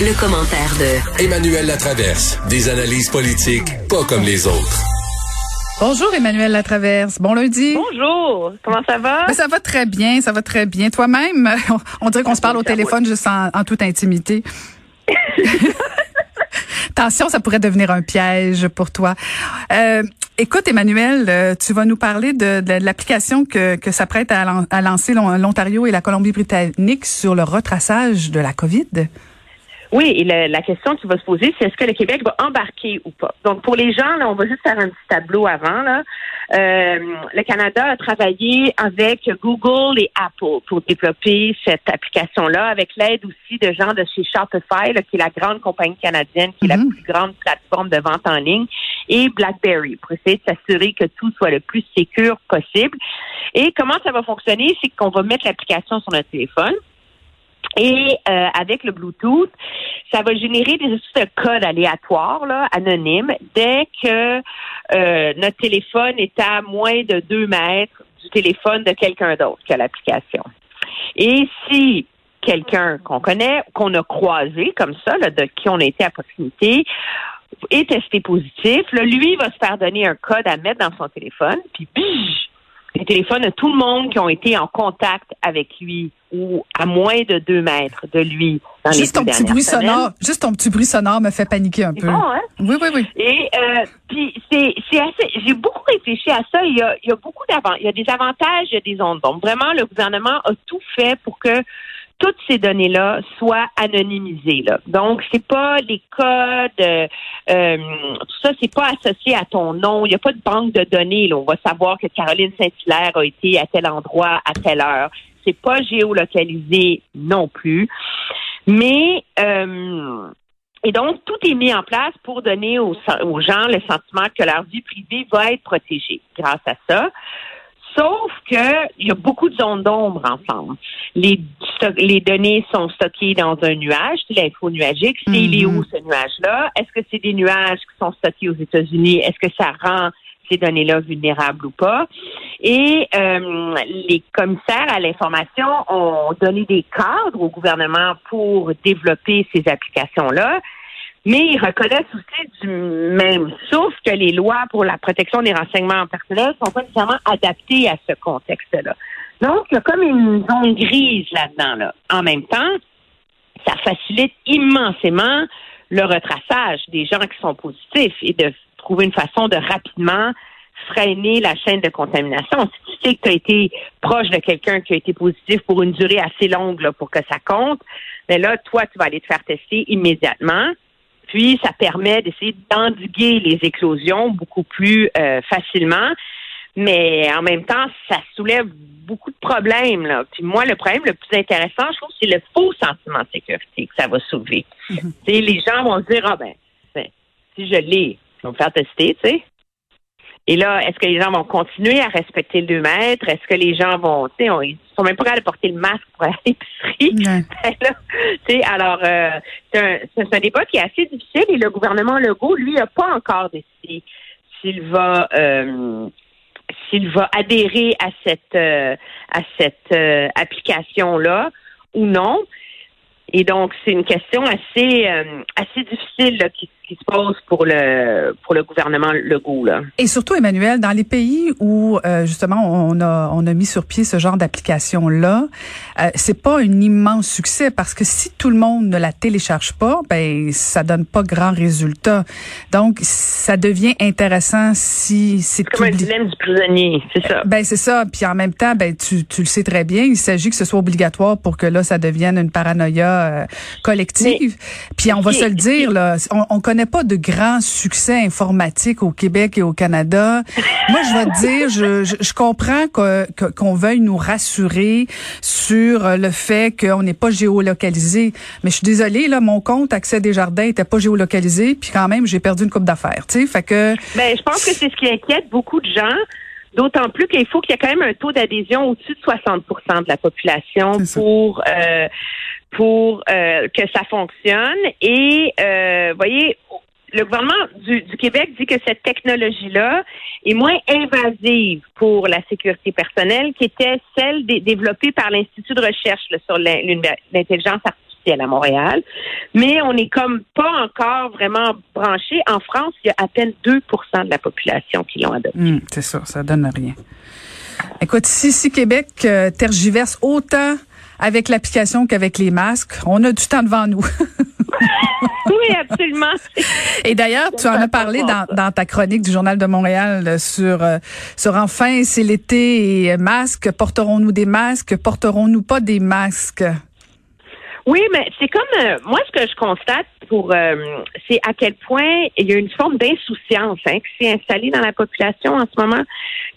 Le, commentaire de Emmanuel Latraverse. Des analyses politiques pas comme les autres. Bonjour Emmanuel Latraverse. Bon lundi. Bonjour. Comment ça va? Ben, ça va très bien, ça va très bien. Toi-même, on, dirait qu'on se parle au téléphone juste en, toute intimité. Attention, ça pourrait devenir un piège pour toi. Euh, écoute, Emmanuel, euh, tu vas nous parler de, l'application que, que s'apprête à, à lancer l'Ontario et la Colombie-Britannique sur le retraçage de la COVID. Oui, et la, question qui va se poser, c'est est-ce que le Québec va embarquer ou pas? Donc, pour les gens, là, on va juste faire un petit tableau avant. Là. Euh, le Canada a travaillé avec Google et Apple pour développer cette application-là, avec l'aide aussi de gens de chez Shopify, qui est la grande compagnie canadienne, qui est la mhm. plus grande plateforme de vente en ligne, et BlackBerry, pour essayer de s'assurer que tout soit le plus sécur possible. Et comment ça va fonctionner, c'est qu'on va mettre l'application sur notre téléphone. Et euh, avec le Bluetooth, ça va générer des espèces de codes aléatoires, là, anonymes, dès que euh, notre téléphone est à moins de deux mètres du téléphone de quelqu'un d'autre que l'application. Et si quelqu'un qu'on connaît, qu'on a croisé comme ça, là, de qui on a été à proximité, est testé positif, là, lui va se faire donner un code à mettre dans son téléphone, puis les téléphones de tout le monde qui ont été en contact avec lui ou à moins de deux mètres de lui dans juste les ton petit bruit sonore, juste ton petit bruit sonore me fait paniquer un peu. Bon, hein? Oui, oui, oui. Et euh, puis c'est c'est assez. J'ai beaucoup réfléchi à ça. Il y a il y a beaucoup d'avantages. Il y a des avantages, il y a des ondes. Donc vraiment, le gouvernement a tout fait pour que toutes ces données-là soient anonymisées. Là. Donc, c'est pas les codes, euh, euh, tout ça, c'est pas associé à ton nom. Il n'y a pas de banque de données. Là. On va savoir que Caroline Saint-Hilaire a été à tel endroit à telle heure. C'est pas géolocalisé non plus. Mais euh, et donc, tout est mis en place pour donner aux, aux gens le sentiment que leur vie privée va être protégée grâce à ça. Sauf que il y a beaucoup de zones d'ombre ensemble. Les, les données sont stockées dans un nuage, c'est l'info nuagique. C'est il est où ce nuage-là? Est-ce que c'est des nuages qui sont stockés aux États-Unis? Est-ce que ça rend ces données-là vulnérables ou pas? Et euh, les commissaires à l'information ont donné des cadres au gouvernement pour développer ces applications-là mais ils reconnaissent aussi du même souffle que les lois pour la protection des renseignements personnels sont pas nécessairement adaptées à ce contexte-là. Donc, il y a comme une zone grise là-dedans. Là. En même temps, ça facilite immensément le retraçage des gens qui sont positifs et de trouver une façon de rapidement freiner la chaîne de contamination. Si tu sais que tu as été proche de quelqu'un qui a été positif pour une durée assez longue là, pour que ça compte, mais ben là, toi, tu vas aller te faire tester immédiatement. Puis, ça permet d'essayer d'endiguer les éclosions beaucoup plus euh, facilement. Mais en même temps, ça soulève beaucoup de problèmes. Là. Puis moi, le problème le plus intéressant, je trouve, c'est le faux sentiment de sécurité que ça va soulever. Mm-hmm. Les gens vont se dire, ah ben, ben si je l'ai, je vais me faire tester, tu sais. Et là, est-ce que les gens vont continuer à respecter le 2 mètres? Est-ce que les gens vont, tu sais, ils sont même pas capables de porter le masque pour aller à l'épicerie? Ben alors, euh, c'est un, un, débat qui est assez difficile et le gouvernement Legault, lui, n'a pas encore décidé s'il va euh, s'il va adhérer à cette euh, à cette euh, application là ou non. Et donc, c'est une question assez assez difficile là, qui, qui se pose pour le pour le gouvernement Legault là. Et surtout Emmanuel, dans les pays où euh, justement on a on a mis sur pied ce genre d'application là, euh, c'est pas un immense succès parce que si tout le monde ne la télécharge pas, ben ça donne pas grand résultat. Donc ça devient intéressant si c'est comme un dilemme du prisonnier, c'est ça. Ben c'est ça. Puis en même temps, ben tu tu le sais très bien, il s'agit que ce soit obligatoire pour que là ça devienne une paranoïa euh, collective. Puis on va se le dire là, on, on connaît connaît pas de grands succès informatiques au Québec et au Canada. Moi, je vais te dire, je, je, je comprends que- qu'on veuille nous rassurer sur le fait qu'on n'est pas géolocalisé. Mais je suis désolée, là, mon compte Accès des Jardins était pas géolocalisé, puis quand même, j'ai perdu une coupe d'affaires. Tu sais, fait que Ben, je pense que c'est ce qui inquiète beaucoup de gens. D'autant plus qu'il faut qu'il y ait quand même un taux d'adhésion au-dessus de 60% de la population pour euh, pour euh, que ça fonctionne. Et euh, voyez, le gouvernement du, Québec dit que cette technologie-là est moins invasive pour la sécurité personnelle qu'était celle dé- développée par l'Institut de recherche sur l'intelligence artificielle à Montréal. Mais on n'est comme pas encore vraiment branché. En France, il y a à peine 2% de la population qui l'ont adopté. hum, c'est ça, ça donne rien. Écoute, si, si Québec euh, tergiverse autant avec l'application qu'avec les masques, on a du temps devant nous. Oui, absolument. Et d'ailleurs, tu en as parlé dans, dans ta chronique du Journal de Montréal euh, sur euh, sur enfin c'est l'été et euh, masques. Porterons-nous des masques Porterons-nous pas des masques? Oui, mais c'est comme euh, moi ce que je constate pour euh, c'est à quel point il y a une forme d'insouciance hein, qui s'est installée dans la population en ce moment.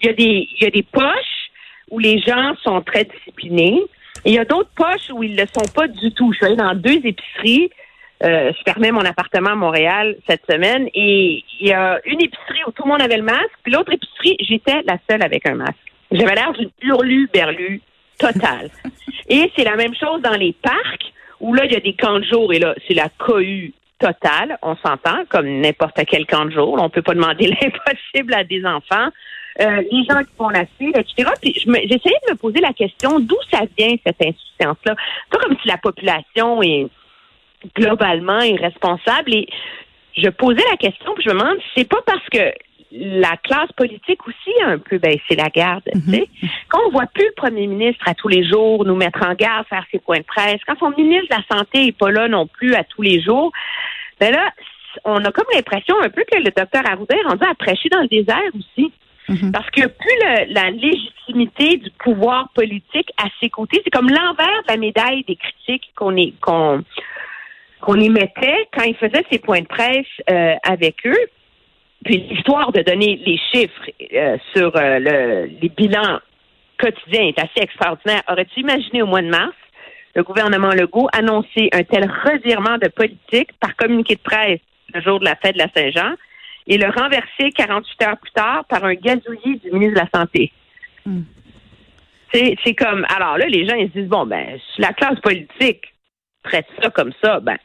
Il y a des il y a des poches où les gens sont très disciplinés. Et il y a d'autres poches où ils le sont pas du tout. Je suis allée dans deux épiceries. Euh, je fermais mon appartement à Montréal cette semaine et il y a une épicerie où tout le monde avait le masque, puis l'autre épicerie, j'étais la seule avec un masque. J'avais l'air d'une hurlu-berlu totale. et c'est la même chose dans les parcs où là, il y a des camps de jour et là, c'est la cohue totale, on s'entend, comme n'importe quel camp de jour. On peut pas demander l'impossible à des enfants. Euh, les gens qui font la file, etc. Puis j'essayais de me poser la question d'où ça vient cette insouciance-là? C'est pas comme si la population est globalement irresponsable. Et je posais la question, puis je me demande si c'est pas parce que la classe politique aussi a un peu baissé la garde. sais. Quand on voit plus le premier ministre à tous les jours nous mettre en garde, faire ses points de presse, quand son ministre de la Santé est pas là non plus à tous les jours, ben là, on a comme l'impression un peu que le docteur Arruda est rendu à prêcher dans le désert aussi. Parce qu'il n'y a plus le- la légitimité du pouvoir politique à ses côtés. C'est comme l'envers de la médaille des critiques qu'on est qu'on qu'on émettait quand il faisait ses points de presse euh, avec eux. Puis l'histoire de donner les chiffres euh, sur euh, le, les bilans quotidiens est assez extraordinaire. Aurais-tu imaginé au mois de mars? Le gouvernement Legault annoncer un tel revirement de politique par communiqué de presse le jour de la fête de la Saint-Jean et le renverser 48 heures plus tard par un gazouillis du ministre de la Santé? C'est c'est comme, alors là, les gens, ils se disent, bon, ben, la classe politique traite ça comme ça, ben,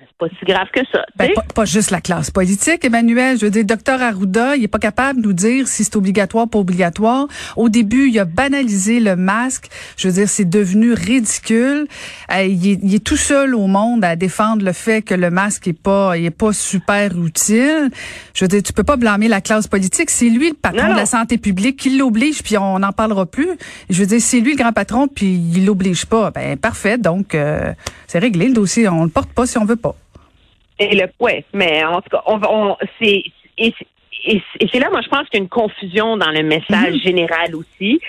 c'est pas si grave que ça. Ben, pas, pas juste la classe politique, Emmanuel. Je veux dire, docteur Arruda, il est pas capable de nous dire si c'est obligatoire, pas obligatoire. Au début, il a banalisé le masque. Je veux dire, c'est devenu ridicule. Euh, il, est, il est tout seul au monde à défendre le fait que le masque est pas, il est pas super utile. Je veux dire, tu peux pas blâmer la classe politique. C'est lui le patron Non, de la santé publique qui l'oblige, puis on n'en parlera plus. Je veux dire, c'est lui le grand patron, puis il l'oblige pas. Ben parfait. Donc, euh, c'est réglé le dossier. On le porte pas si on veut pas. Et le ouais, mais en tout cas, on, on c'est et, c'est- là, moi, je pense qu'il y a une confusion dans le message général aussi.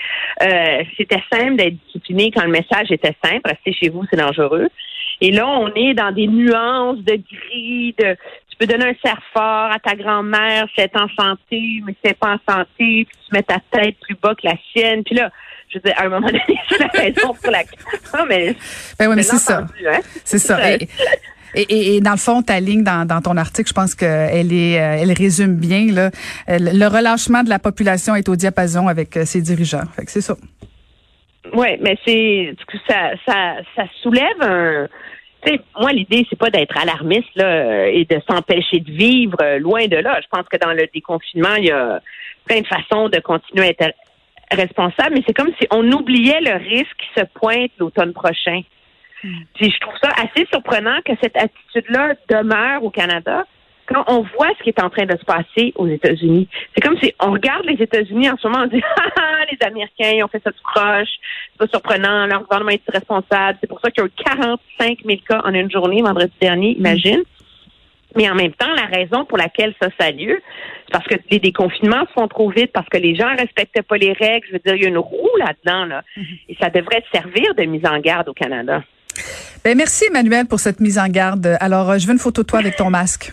Euh, C'était simple d'être discipliné quand le message était simple. Restez chez vous, c'est dangereux. Et là, on est dans des nuances de gris, de tu peux donner un cerf fort à ta grand-mère, c'est en santé, mais c'est pas en santé, puis tu mets ta tête plus bas que la sienne. Puis là, je veux dire, à un moment donné, c'est la raison pour la. Non, mais. Ben oui, mais c'est ça. hein. C'est ça. Et, et, et- et dans le fond, ta ligne dans, dans ton article, je pense qu'elle est, euh, elle résume bien là. Euh, Le relâchement de la population est au diapason avec euh, ses dirigeants. Fait que c'est ça. Oui, mais c'est ça, ça, ça soulève un. Tu sais, moi, l'idée, c'est pas d'être alarmiste là, et de s'empêcher de vivre loin de là. Je pense que dans le déconfinement, il y a plein de façons de continuer à être responsable, mais c'est comme si on oubliait le risque qui se pointe l'automne prochain. Puis je trouve ça assez surprenant que cette attitude-là demeure au Canada quand on voit ce qui est en train de se passer aux États-Unis. C'est comme si on regarde les États-Unis en ce moment, on dit ah, ah, les Américains ils ont fait ça tout croche, c'est pas surprenant, leur gouvernement est irresponsable. C'est pour ça qu'il y a eu 45 000 cas en une journée vendredi dernier, imagine. Mais en même temps, la raison pour laquelle ça, ça a lieu, c'est parce que les déconfinements se font trop vite, parce que les gens respectent pas les règles. Je veux dire, il y a une roue là-dedans, là. Et ça devrait servir de mise en garde au Canada. Ben merci Emmanuel pour cette mise en garde. Alors, euh, je veux une photo de toi avec ton masque.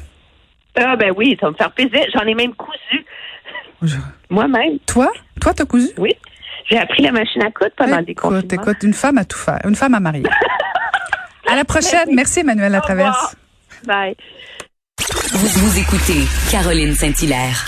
Ah ben oui, ça va me faire plaisir. J'en ai même cousu Je- moi-même. Toi, toi t'as cousu? Oui. J'ai appris la machine à coudre pendant des Écoute, confinements. écoute, une femme à tout faire, une femme à marier. à la prochaine. Merci Emmanuel Au Latraverse. revoir. Bye. Vous, vous écoutez Caroline Saint-Hilaire.